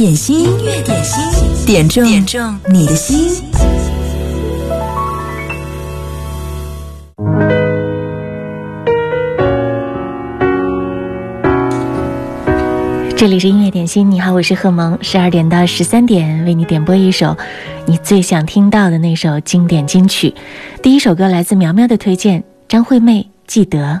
点心，音乐点心，点中点中你的心。这里是音乐点心，你好，我是贺萌。十二点到十三点，为你点播一首你最想听到的那首经典金曲。第一首歌来自苗苗的推荐，张惠妹《记得》。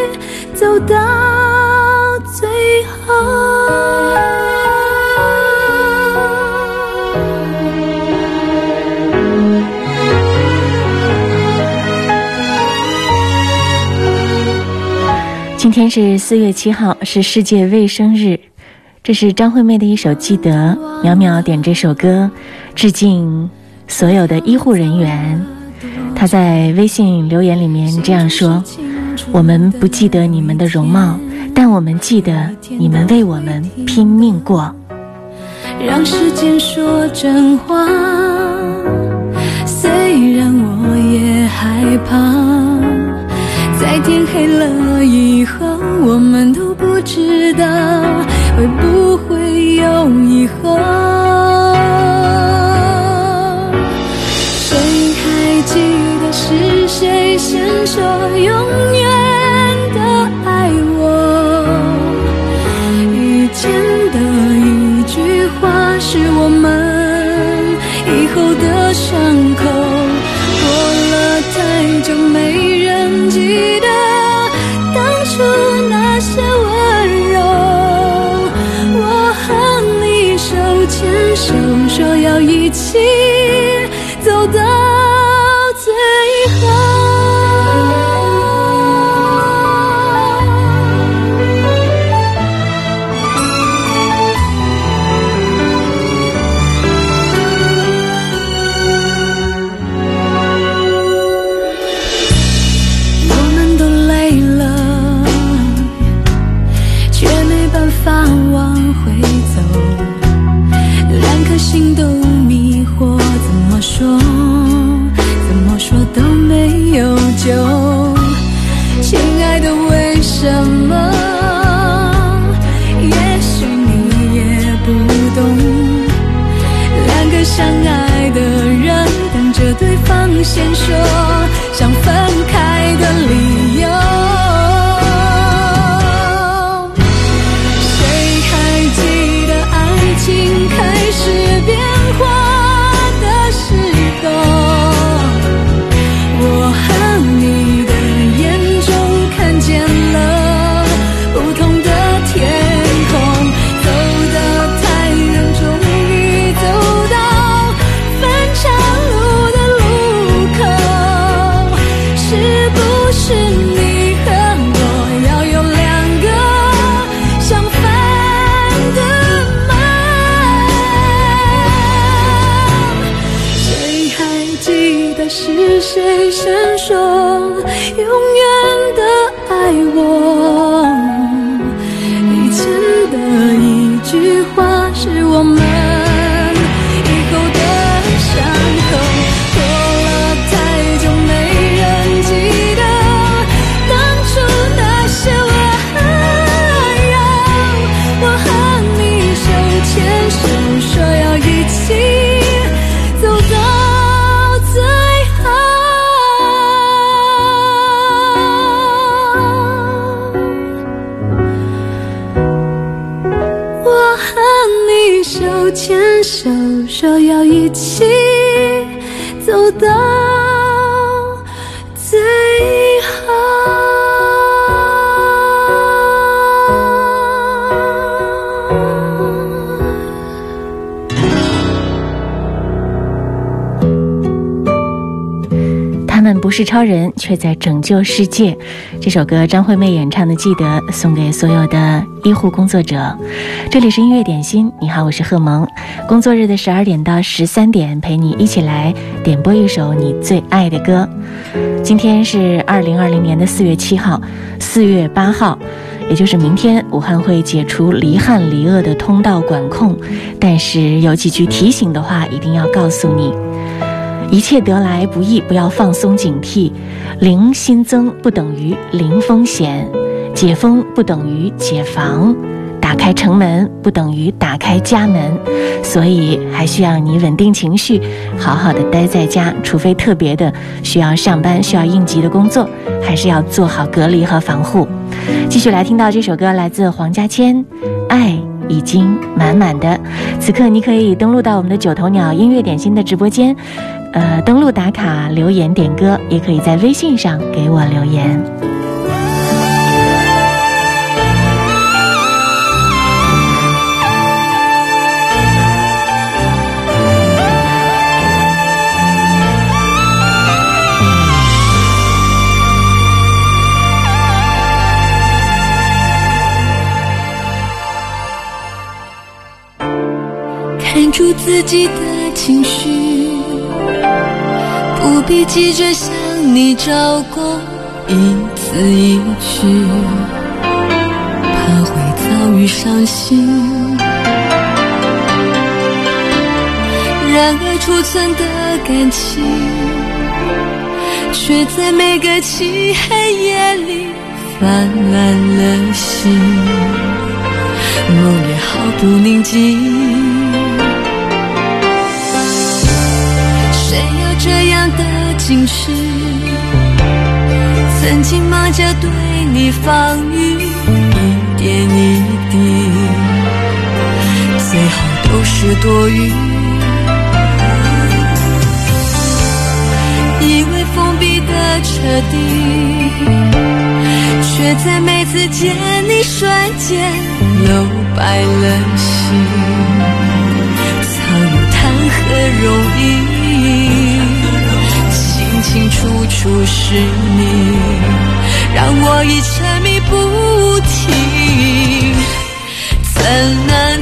走到最后。今天是四月七号，是世界卫生日。这是张惠妹的一首《记得》，淼淼点这首歌，致敬所有的医护人员。她在微信留言里面这样说：“我们不记得你们的容貌，但我们记得你们为我们拼命过。”让时间说真话，虽然我也害怕，在天黑了不是超人，却在拯救世界。这首歌张惠妹演唱的《记得》，送给所有的医护工作者。这里是音乐点心，你好，我是贺萌。工作日的十二点到十三点，陪你一起来点播一首你最爱的歌。今天是二零二零年的四月七号，四月八号，也就是明天，武汉会解除离汉离鄂的通道管控。但是有几句提醒的话，一定要告诉你。一切得来不易，不要放松警惕。零新增不等于零风险，解封不等于解防，打开城门不等于打开家门，所以还需要你稳定情绪，好好的待在家。除非特别的需要上班、需要应急的工作，还是要做好隔离和防护。继续来听到这首歌，来自黄家千，《爱已经满满的》。此刻你可以登录到我们的九头鸟音乐点心的直播间。呃，登录打卡留言点歌，也可以在微信上给我留言。看住自己的情绪。不必急着向你找过一字一句，怕会遭遇伤心。然而储存的感情，却在每个漆黑夜里泛滥了心，梦也毫不宁静。心事，曾经忙着对你放予一点一滴，最后都是多余。以为封闭的彻底，却在每次见你瞬间留白了心，藏有谈何容易。清清楚楚是你，让我已沉迷不停。怎能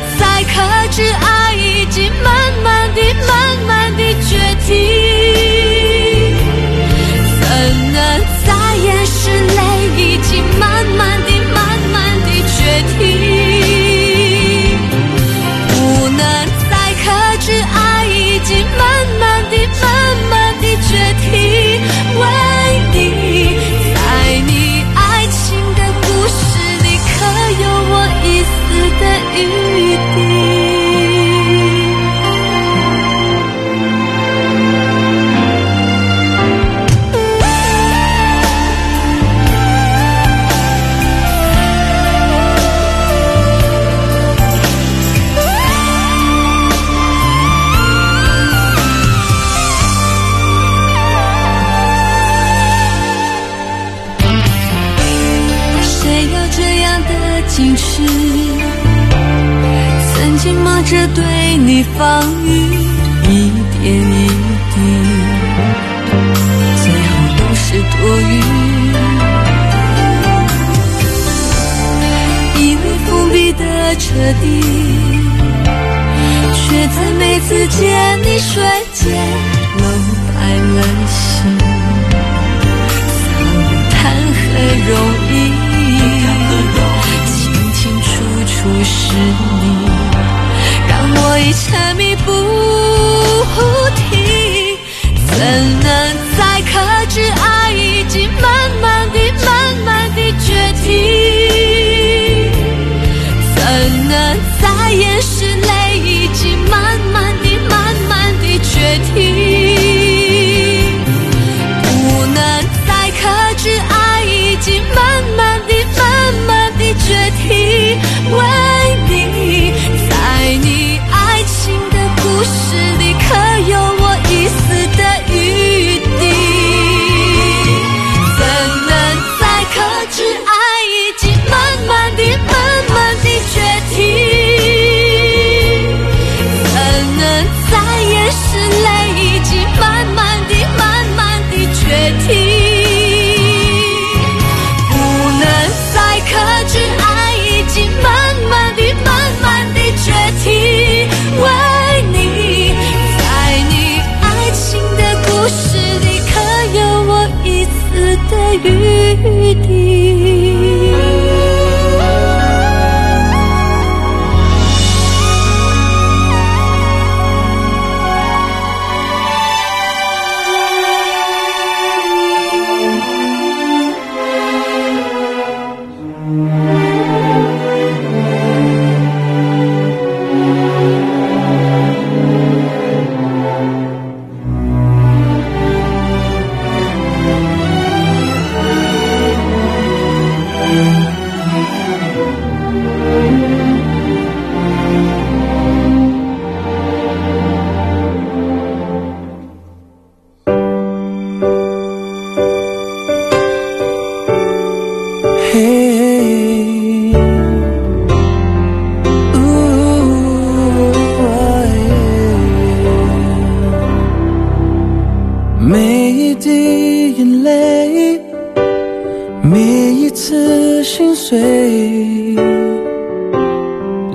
碎，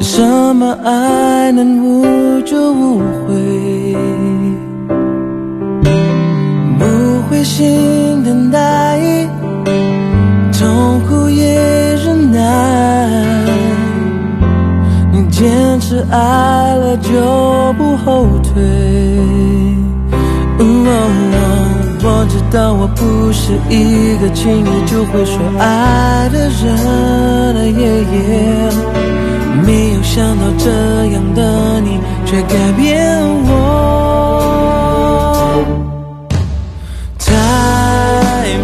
什么爱能无就无悔？不灰心等待。痛苦也忍耐，你坚持爱了就不后退。我知道我不是一个轻易就会说爱的人，没有想到这样的你却改变我，太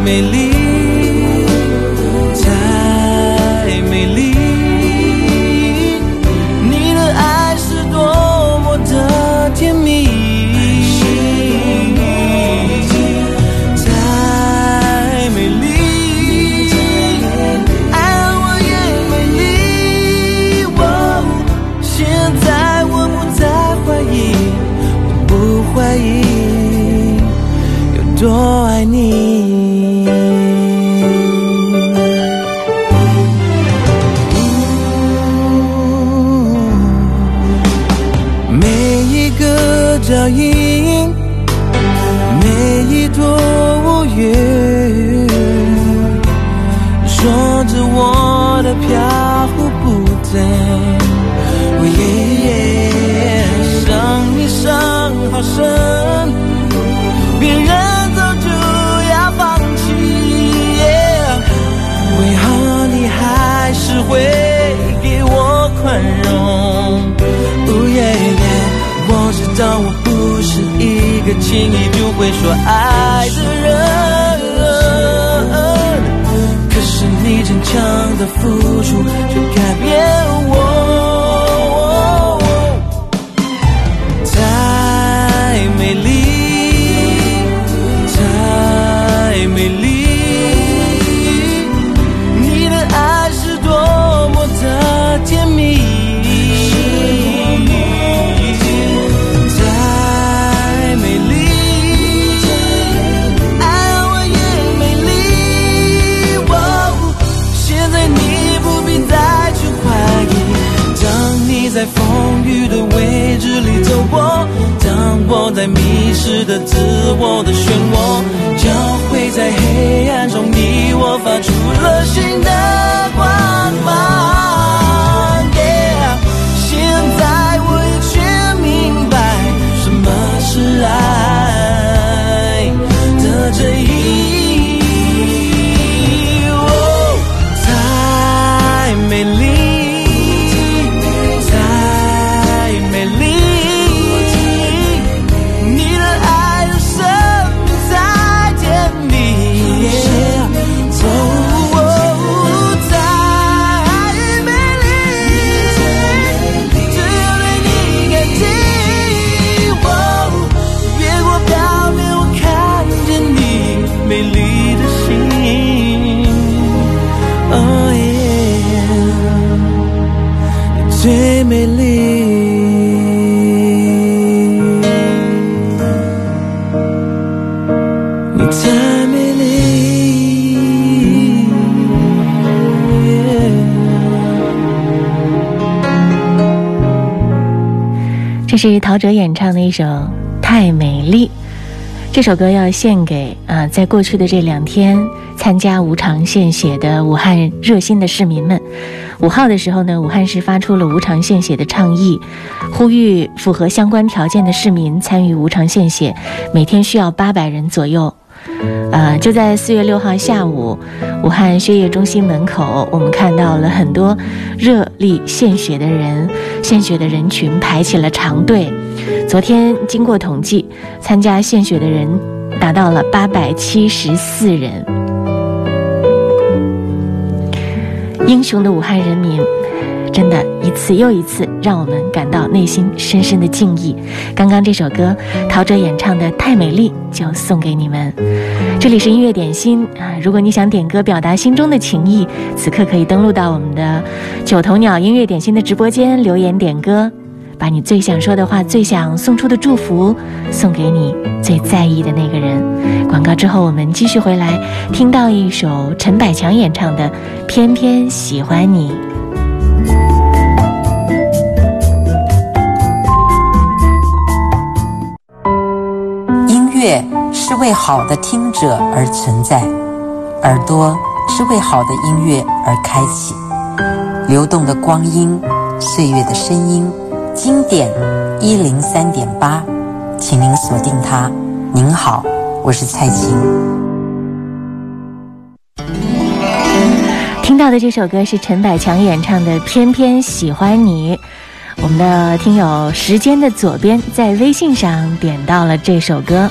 美丽。照应每一朵乌云，说着我的飘忽不定。想你伤好深，别人走就要放弃，为何你还是会给我宽容？当我不是一个轻易就会说爱的人，可是你坚强的付出却改变我。我在迷失的自我的漩涡，交汇在黑暗中，你我发出了新的光芒。是陶喆演唱的一首《太美丽》，这首歌要献给啊，在过去的这两天参加无偿献血的武汉热心的市民们。五号的时候呢，武汉市发出了无偿献血的倡议，呼吁符合相关条件的市民参与无偿献血，每天需要八百人左右。呃，就在四月六号下午，武汉血液中心门口，我们看到了很多热力献血的人，献血的人群排起了长队。昨天经过统计，参加献血的人达到了八百七十四人。英雄的武汉人民，真的一次又一次让我们感到内心深深的敬意。刚刚这首歌，陶喆演唱的《太美丽》就送给你们。这里是音乐点心啊，如果你想点歌表达心中的情意，此刻可以登录到我们的九头鸟音乐点心的直播间留言点歌。把你最想说的话、最想送出的祝福，送给你最在意的那个人。广告之后，我们继续回来，听到一首陈百强演唱的《偏偏喜欢你》。乐是为好的听者而存在，耳朵是为好的音乐而开启。流动的光阴，岁月的声音。经典一零三点八，请您锁定它。您好，我是蔡琴。听到的这首歌是陈百强演唱的《偏偏喜欢你》。我们的听友时间的左边在微信上点到了这首歌。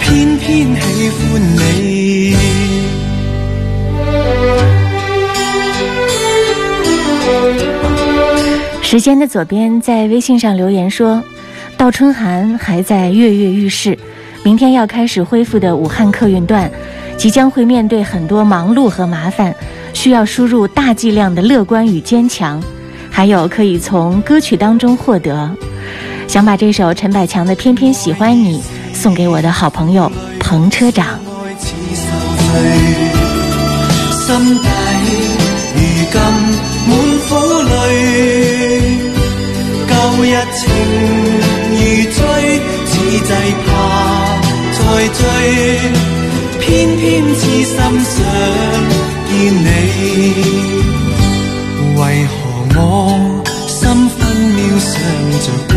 偏偏喜欢你？时间的左边在微信上留言说：“倒春寒还在跃跃欲试，明天要开始恢复的武汉客运段，即将会面对很多忙碌和麻烦，需要输入大剂量的乐观与坚强，还有可以从歌曲当中获得。想把这首陈百强的《偏偏喜欢你》送给我的好朋友彭车长。”一情如醉，此际怕再追，偏偏痴心想见你。为何我心分秒想着过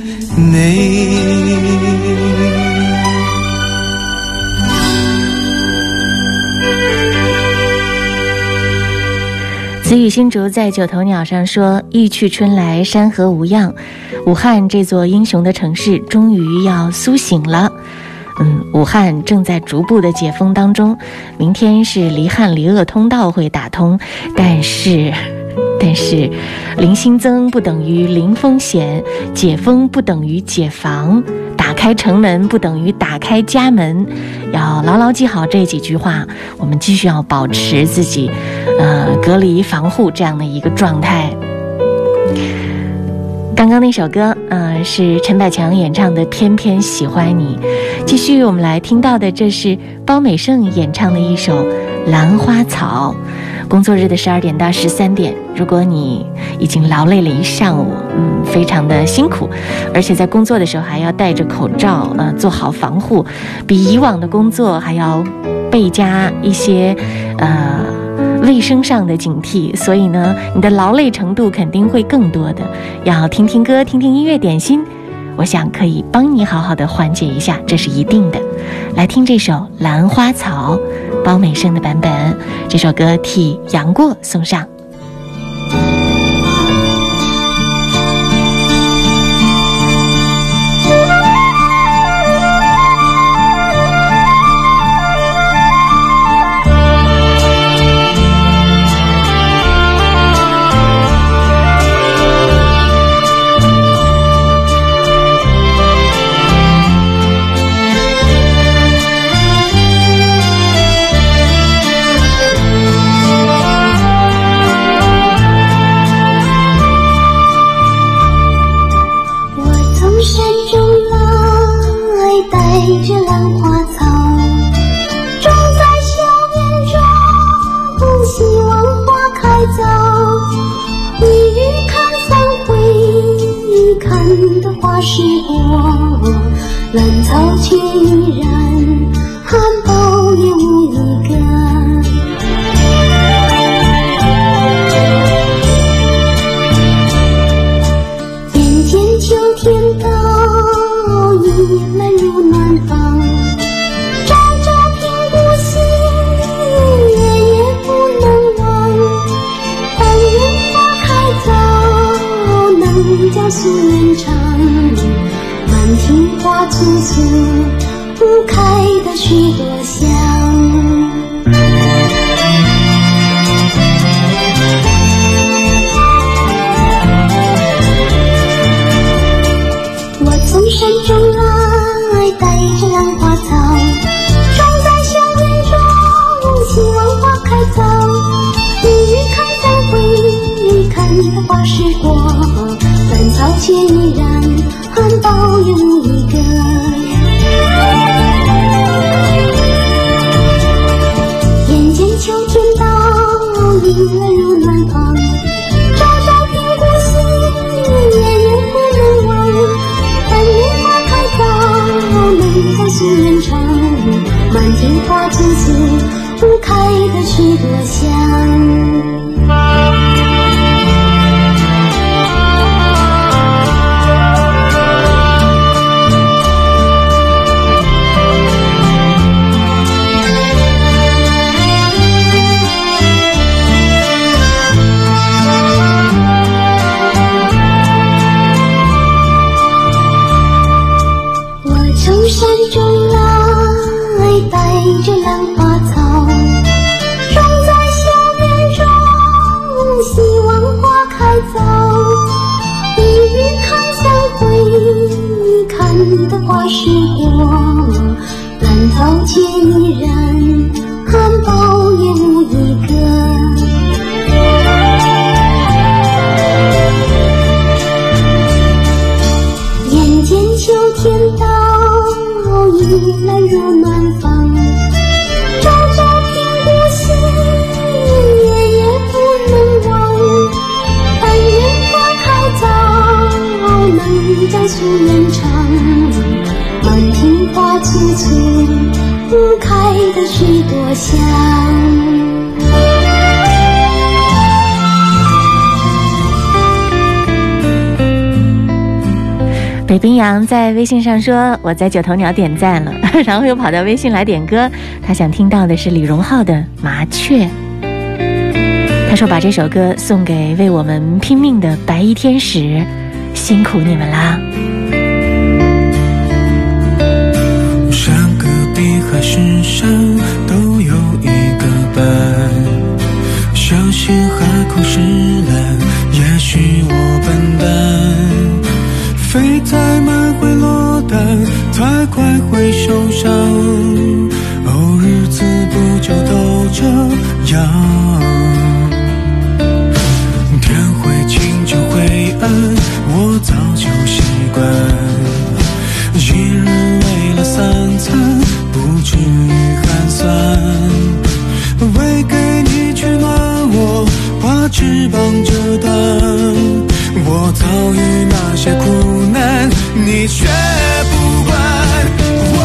你？思雨新竹在九头鸟上说：“一去春来，山河无恙。武汉这座英雄的城市，终于要苏醒了。嗯，武汉正在逐步的解封当中。明天是离汉离鄂通道会打通，但是，但是，零新增不等于零风险，解封不等于解防。”打开城门不等于打开家门，要牢牢记好这几句话。我们继续要保持自己，呃，隔离防护这样的一个状态。刚刚那首歌，呃，是陈百强演唱的《偏偏喜欢你》。继续，我们来听到的，这是包美胜演唱的一首《兰花草》。工作日的十二点到十三点，如果你已经劳累了一上午，嗯，非常的辛苦，而且在工作的时候还要戴着口罩，呃，做好防护，比以往的工作还要倍加一些，呃，卫生上的警惕。所以呢，你的劳累程度肯定会更多的。要听听歌，听听音乐点心，我想可以帮你好好的缓解一下，这是一定的。来听这首《兰花草》。包美胜的版本，这首歌替杨过送上。兰草却依然。开的许多香信上说：“我在九头鸟点赞了，然后又跑到微信来点歌。他想听到的是李荣浩的《麻雀》。”他说：“把这首歌送给为我们拼命的白衣天使，辛苦你们啦！”山隔壁海誓山都有一个伴，相信海枯石烂，也许我笨蛋，飞太满会落单，太快会受伤。哦，日子不就都这样？天会晴就会暗，我早就习惯。一日为了三餐，不至于寒酸。为给你取暖，我把翅膀折断。我遭遇那些苦，你却不管。我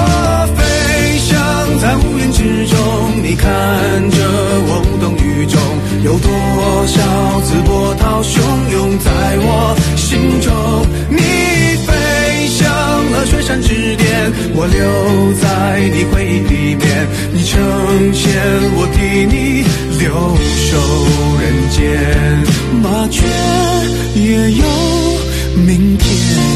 飞翔在乌云之中，你看着我无动于衷。有多少次波涛汹涌在我心中？你飞向了雪山之巅，我留在你回忆里面。你成仙，我替你留守人间。麻雀也有明天。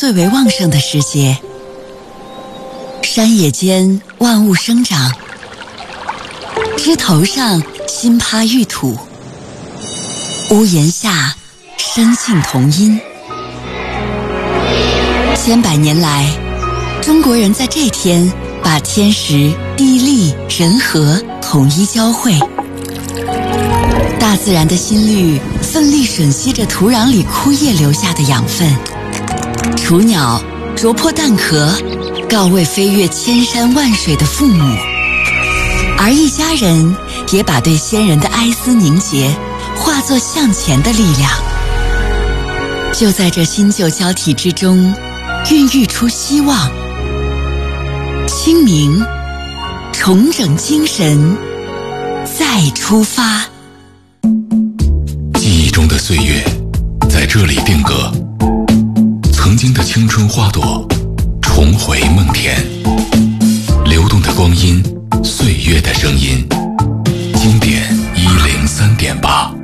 最为旺盛的时节。山野间万物生长，枝头上新趴玉土，屋檐下深信同音。千百年来，中国人在这天把天时、地利、人和统一交汇。大自然的心率奋力吮吸着土壤里枯叶留下的养分，雏鸟啄破蛋壳，告慰飞越千山万水的父母，而一家人也把对先人的哀思凝结，化作向前的力量。就在这新旧交替之中，孕育出希望。清明，重整精神，再出发。记忆中的岁月，在这里定格。曾经的青春花朵，重回梦田。流动的光阴，岁月的声音。经典一零三点八。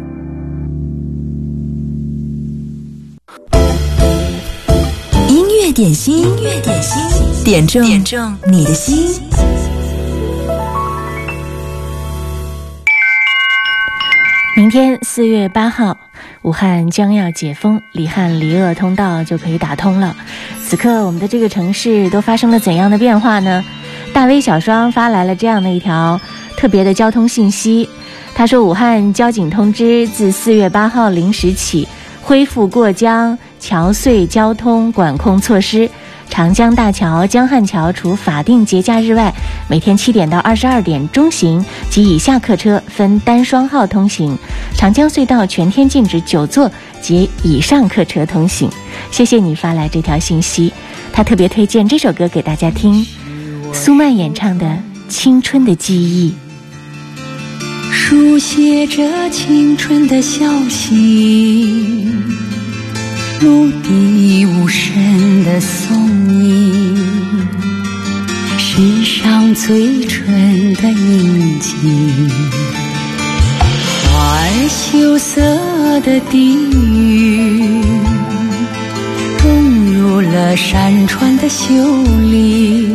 音乐点心，音乐点心，点中点中你的心。明天四月八号，武汉将要解封，离汉离鄂通道就可以打通了。此刻，我们的这个城市都发生了怎样的变化呢？大 V 小双发来了这样的一条特别的交通信息，他说：“武汉交警通知，自四月八号零时起，恢复过江桥隧交通管控措施。”长江大桥、江汉桥除法定节假日外，每天七点到二十二点中型及以下客车分单双号通行。长江隧道全天禁止九座及以上客车通行。谢谢你发来这条信息，他特别推荐这首歌给大家听，苏曼演唱的《青春的记忆》。书写着青春的消息，目的无声的送你，世上最纯的印记。花儿羞涩的低语，融入了山川的秀丽。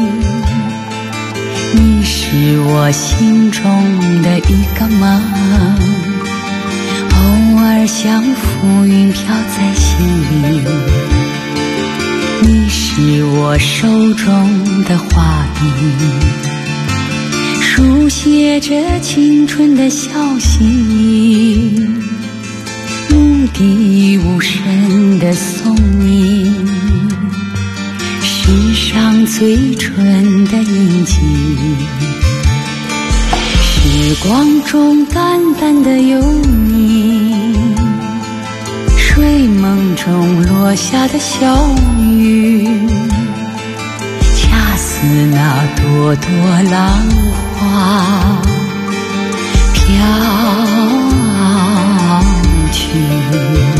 你是我心中的一个梦，偶尔像浮云飘在心里。你是我手中的画笔。书写着青春的消息，目的无声的送你世上最纯的印记。时光中淡淡的有你，睡梦中落下的小雨，恰似那朵朵浪花飘去。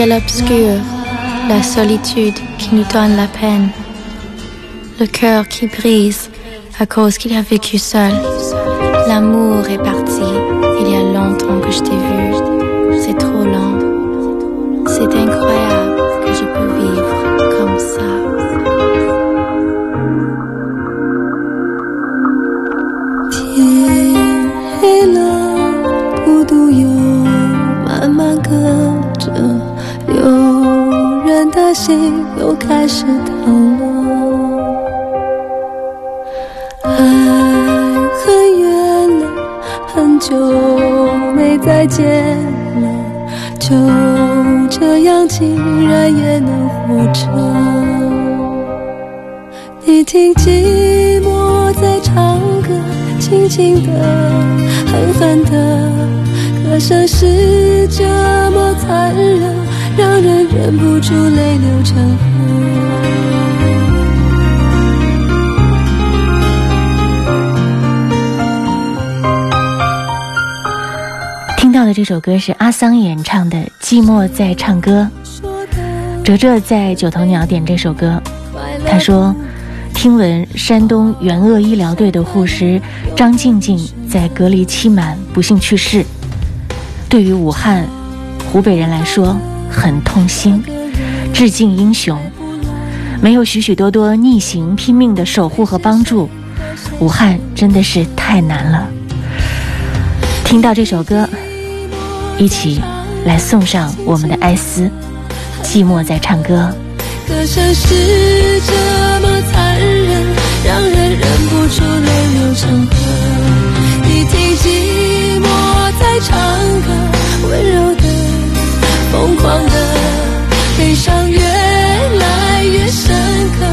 Ciel la solitude qui nous donne la peine, le cœur qui brise à cause qu'il a vécu seul. L'amour est parti, il y a longtemps que je t'ai vu, 始淌落。爱很远了，很久没再见了，就这样竟然也能活着。你听寂寞在唱歌，轻轻的，狠狠的，歌声是这么残忍，让人忍不住泪流成河。听到的这首歌是阿桑演唱的《寂寞在唱歌》。哲哲在九头鸟点这首歌，他说：“听闻山东援鄂医疗队的护士张静静在隔离期满不幸去世，对于武汉、湖北人来说很痛心，致敬英雄。没有许许多多逆行拼命的守护和帮助，武汉真的是太难了。听到这首歌，一起来送上我们的哀思，寂寞在唱歌。歌声是这么残忍，让人忍不住泪流成河。你听寂寞在唱歌，温柔的，疯狂的，悲伤越来越深刻，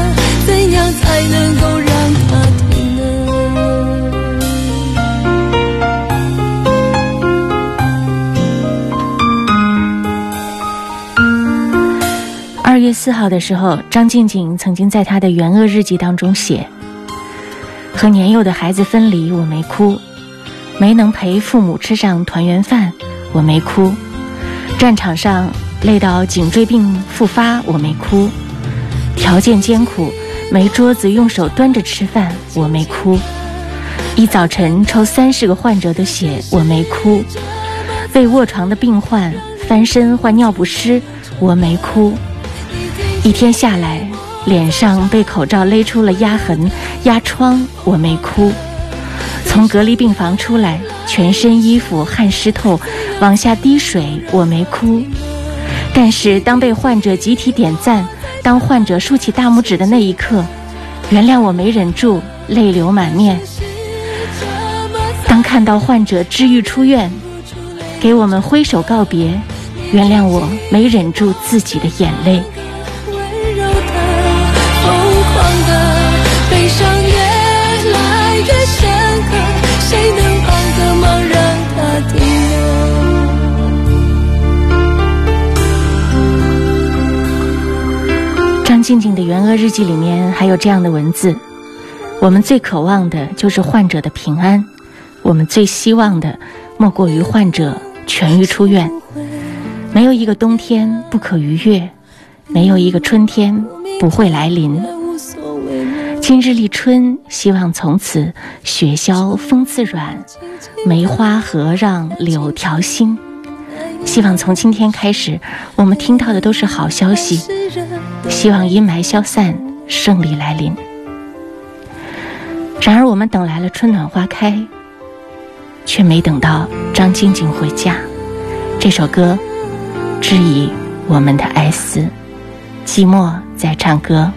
怎样才能够让它停呢？二月四号的时候，张静静曾经在她的援鄂日记当中写：“和年幼的孩子分离，我没哭；没能陪父母吃上团圆饭，我没哭；战场上累到颈椎病复发，我没哭；条件艰苦，没桌子用手端着吃饭，我没哭；一早晨抽三十个患者的血，我没哭；为卧床的病患翻身换尿不湿，我没哭。”一天下来，脸上被口罩勒出了压痕、压疮，我没哭；从隔离病房出来，全身衣服汗湿透，往下滴水，我没哭。但是当被患者集体点赞，当患者竖起大拇指的那一刻，原谅我没忍住，泪流满面。当看到患者治愈出院，给我们挥手告别，原谅我没忍住自己的眼泪。柔的，疯狂的，悲伤越来越深刻，谁能静静的援鄂日记里面还有这样的文字：我们最渴望的就是患者的平安，我们最希望的莫过于患者痊愈出院。没有一个冬天不可逾越，没有一个春天不会来临。今日立春，希望从此雪消风自软，梅花合让柳条新。希望从今天开始，我们听到的都是好消息。希望阴霾消散，胜利来临。然而，我们等来了春暖花开，却没等到张静静回家。这首歌致以我们的哀思，寂寞在唱歌。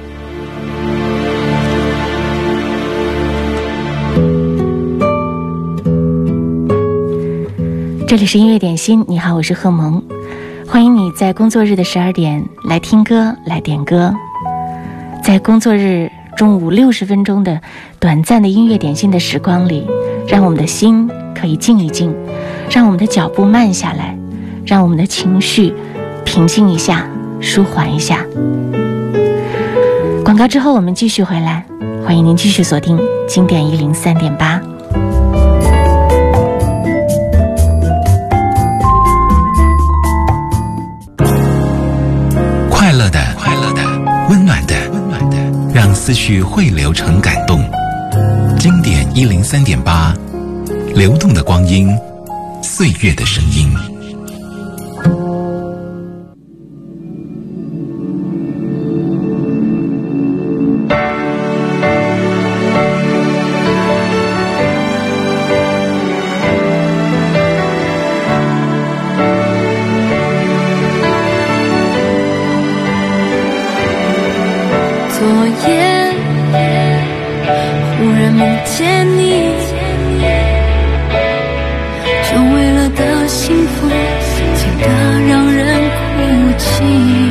这里是音乐点心，你好，我是贺萌，欢迎你在工作日的十二点来听歌，来点歌。在工作日中午六十分钟的短暂的音乐点心的时光里，让我们的心可以静一静，让我们的脚步慢下来，让我们的情绪平静一下，舒缓一下。广告之后，我们继续回来，欢迎您继续锁定经典一零三点八。温暖的，温暖的，让思绪汇流成感动。经典一零三点八，流动的光阴，岁月的声音。昨夜忽然梦见你，成为了的幸福，记得让人哭泣。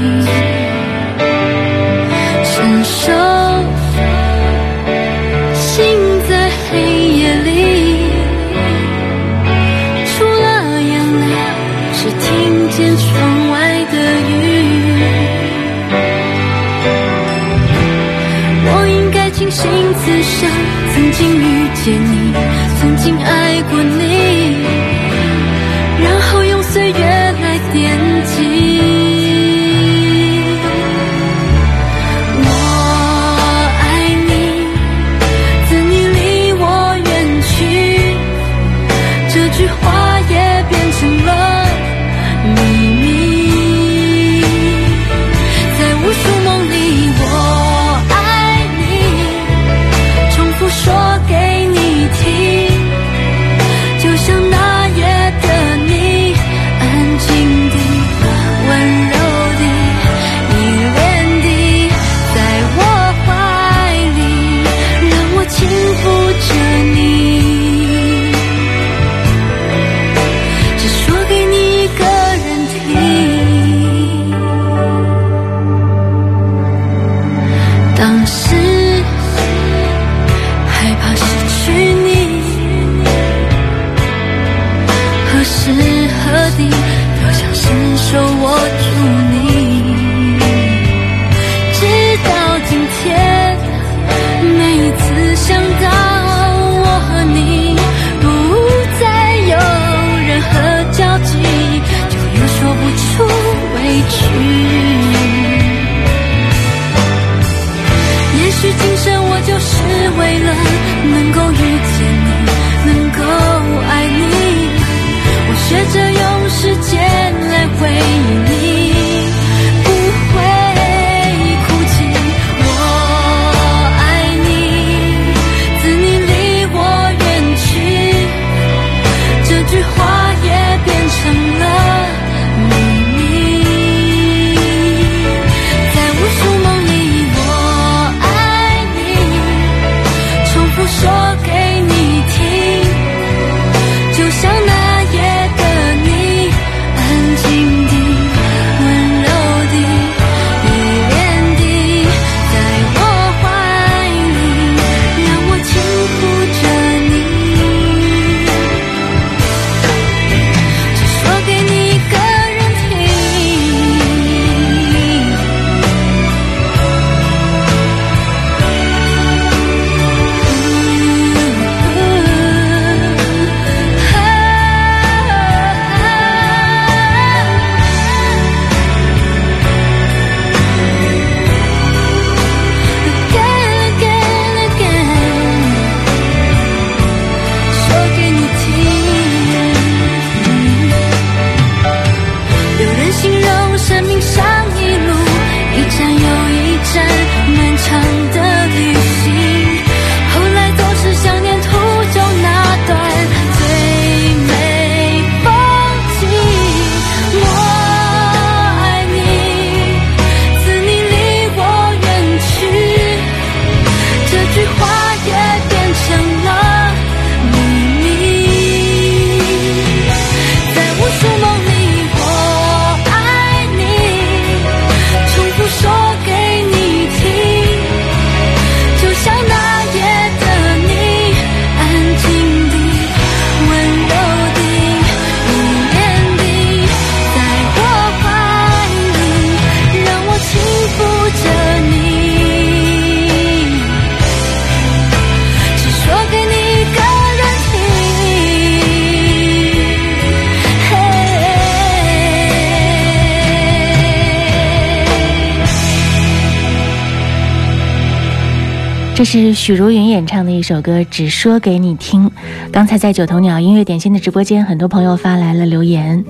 是许茹芸演唱的一首歌《只说给你听》。刚才在九头鸟音乐点心的直播间，很多朋友发来了留言。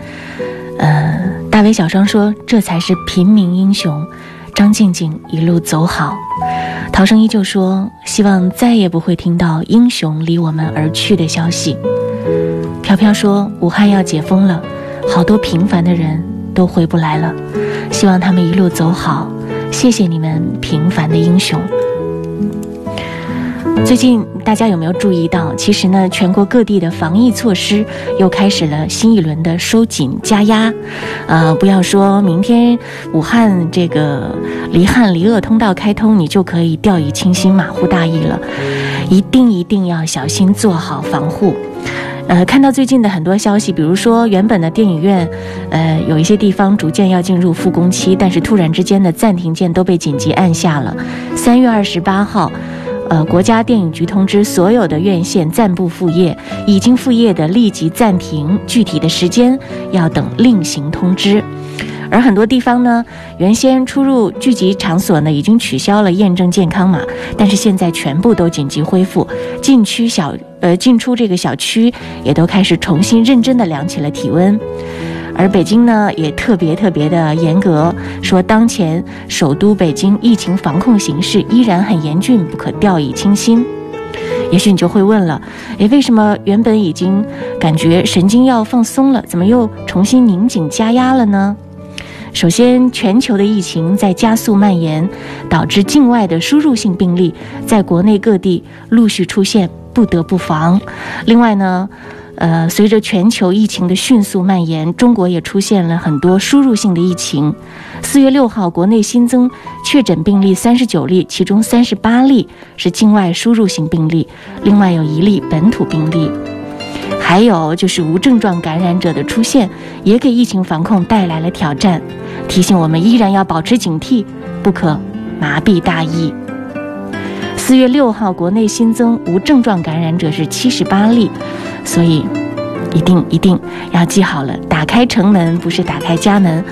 呃，大伟小双说：“这才是平民英雄。”张静静一路走好。陶生依旧说：“希望再也不会听到英雄离我们而去的消息。”飘飘说：“武汉要解封了，好多平凡的人都回不来了，希望他们一路走好。谢谢你们，平凡的英雄。”最近大家有没有注意到？其实呢，全国各地的防疫措施又开始了新一轮的收紧加压。呃，不要说明天武汉这个离汉离鄂通道开通，你就可以掉以轻心、马虎大意了。一定一定要小心做好防护。呃，看到最近的很多消息，比如说原本的电影院，呃，有一些地方逐渐要进入复工期，但是突然之间的暂停键都被紧急按下了。三月二十八号。呃，国家电影局通知所有的院线暂不复业，已经复业的立即暂停，具体的时间要等另行通知。而很多地方呢，原先出入聚集场所呢已经取消了验证健康码，但是现在全部都紧急恢复，进区小呃进出这个小区也都开始重新认真的量起了体温。而北京呢，也特别特别的严格，说当前首都北京疫情防控形势依然很严峻，不可掉以轻心。也许你就会问了，诶，为什么原本已经感觉神经要放松了，怎么又重新拧紧加压了呢？首先，全球的疫情在加速蔓延，导致境外的输入性病例在国内各地陆续出现，不得不防。另外呢？呃，随着全球疫情的迅速蔓延，中国也出现了很多输入性的疫情。四月六号，国内新增确诊病例三十九例，其中三十八例是境外输入性病例，另外有一例本土病例。还有就是无症状感染者的出现，也给疫情防控带来了挑战，提醒我们依然要保持警惕，不可麻痹大意。四月六号，国内新增无症状感染者是七十八例。所以，一定一定要记好了，打开城门不是打开家门。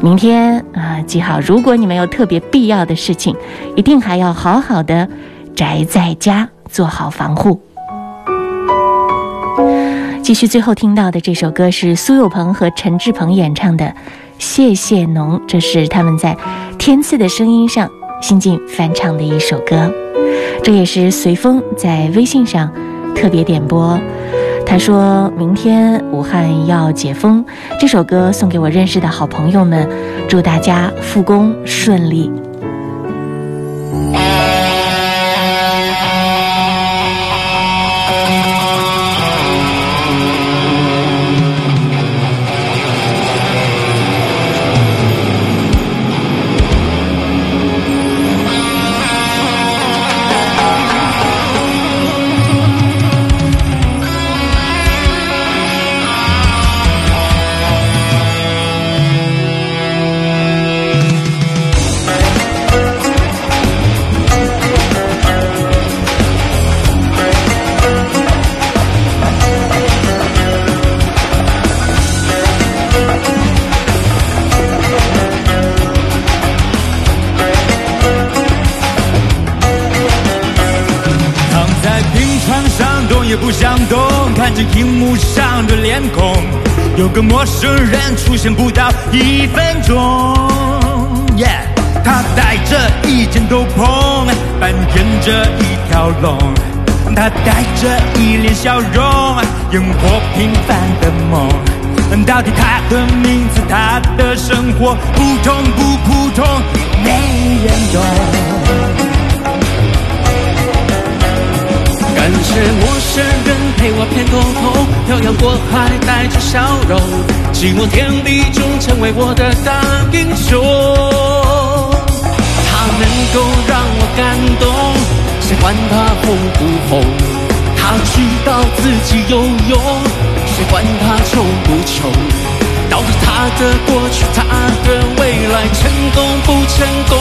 明天啊，记好，如果你没有特别必要的事情，一定还要好好的宅在家，做好防护。继续，最后听到的这首歌是苏有朋和陈志朋演唱的《谢谢侬》，这是他们在《天赐的声音》上新晋翻唱的一首歌，这也是随风在微信上特别点播。他说明天武汉要解封，这首歌送给我认识的好朋友们，祝大家复工顺利。个陌生人出现不到一分钟，他戴着一件斗篷，扮演着一条龙，他带着一脸笑容，演活平凡的梦。到底他的名字，他的生活，普通不普通，没人懂。感谢陌生人陪我偏头痛，漂洋过海带着笑容，寂寞天地中成为我的大英雄。他能够让我感动，谁管他红不红？他知道自己有用，谁管他穷不穷？到底他的过去，他的未来，成功不成功，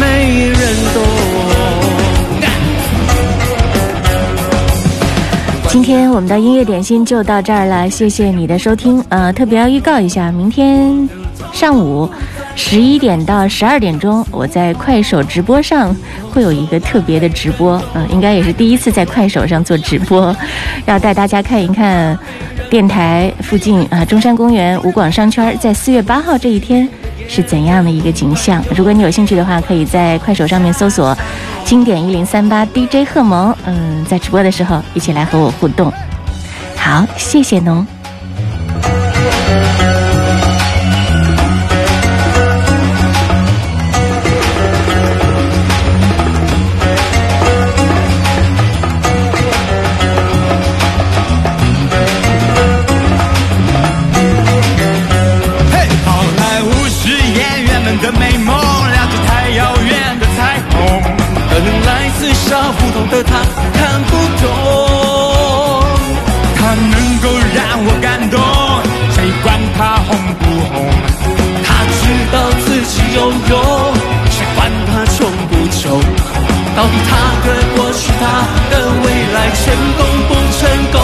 没人懂。今天我们的音乐点心就到这儿了，谢谢你的收听。呃，特别要预告一下，明天上午十一点到十二点钟，我在快手直播上会有一个特别的直播，嗯，应该也是第一次在快手上做直播，要带大家看一看电台附近啊，中山公园五广商圈在四月八号这一天。是怎样的一个景象？如果你有兴趣的话，可以在快手上面搜索“经典一零三八 DJ 贺萌”，嗯，在直播的时候一起来和我互动。好，谢谢侬。的他看不懂，他能够让我感动，谁管他红不红？他知道自己有用，谁管他穷不穷？到底他的过去，他的未来，成功不成功，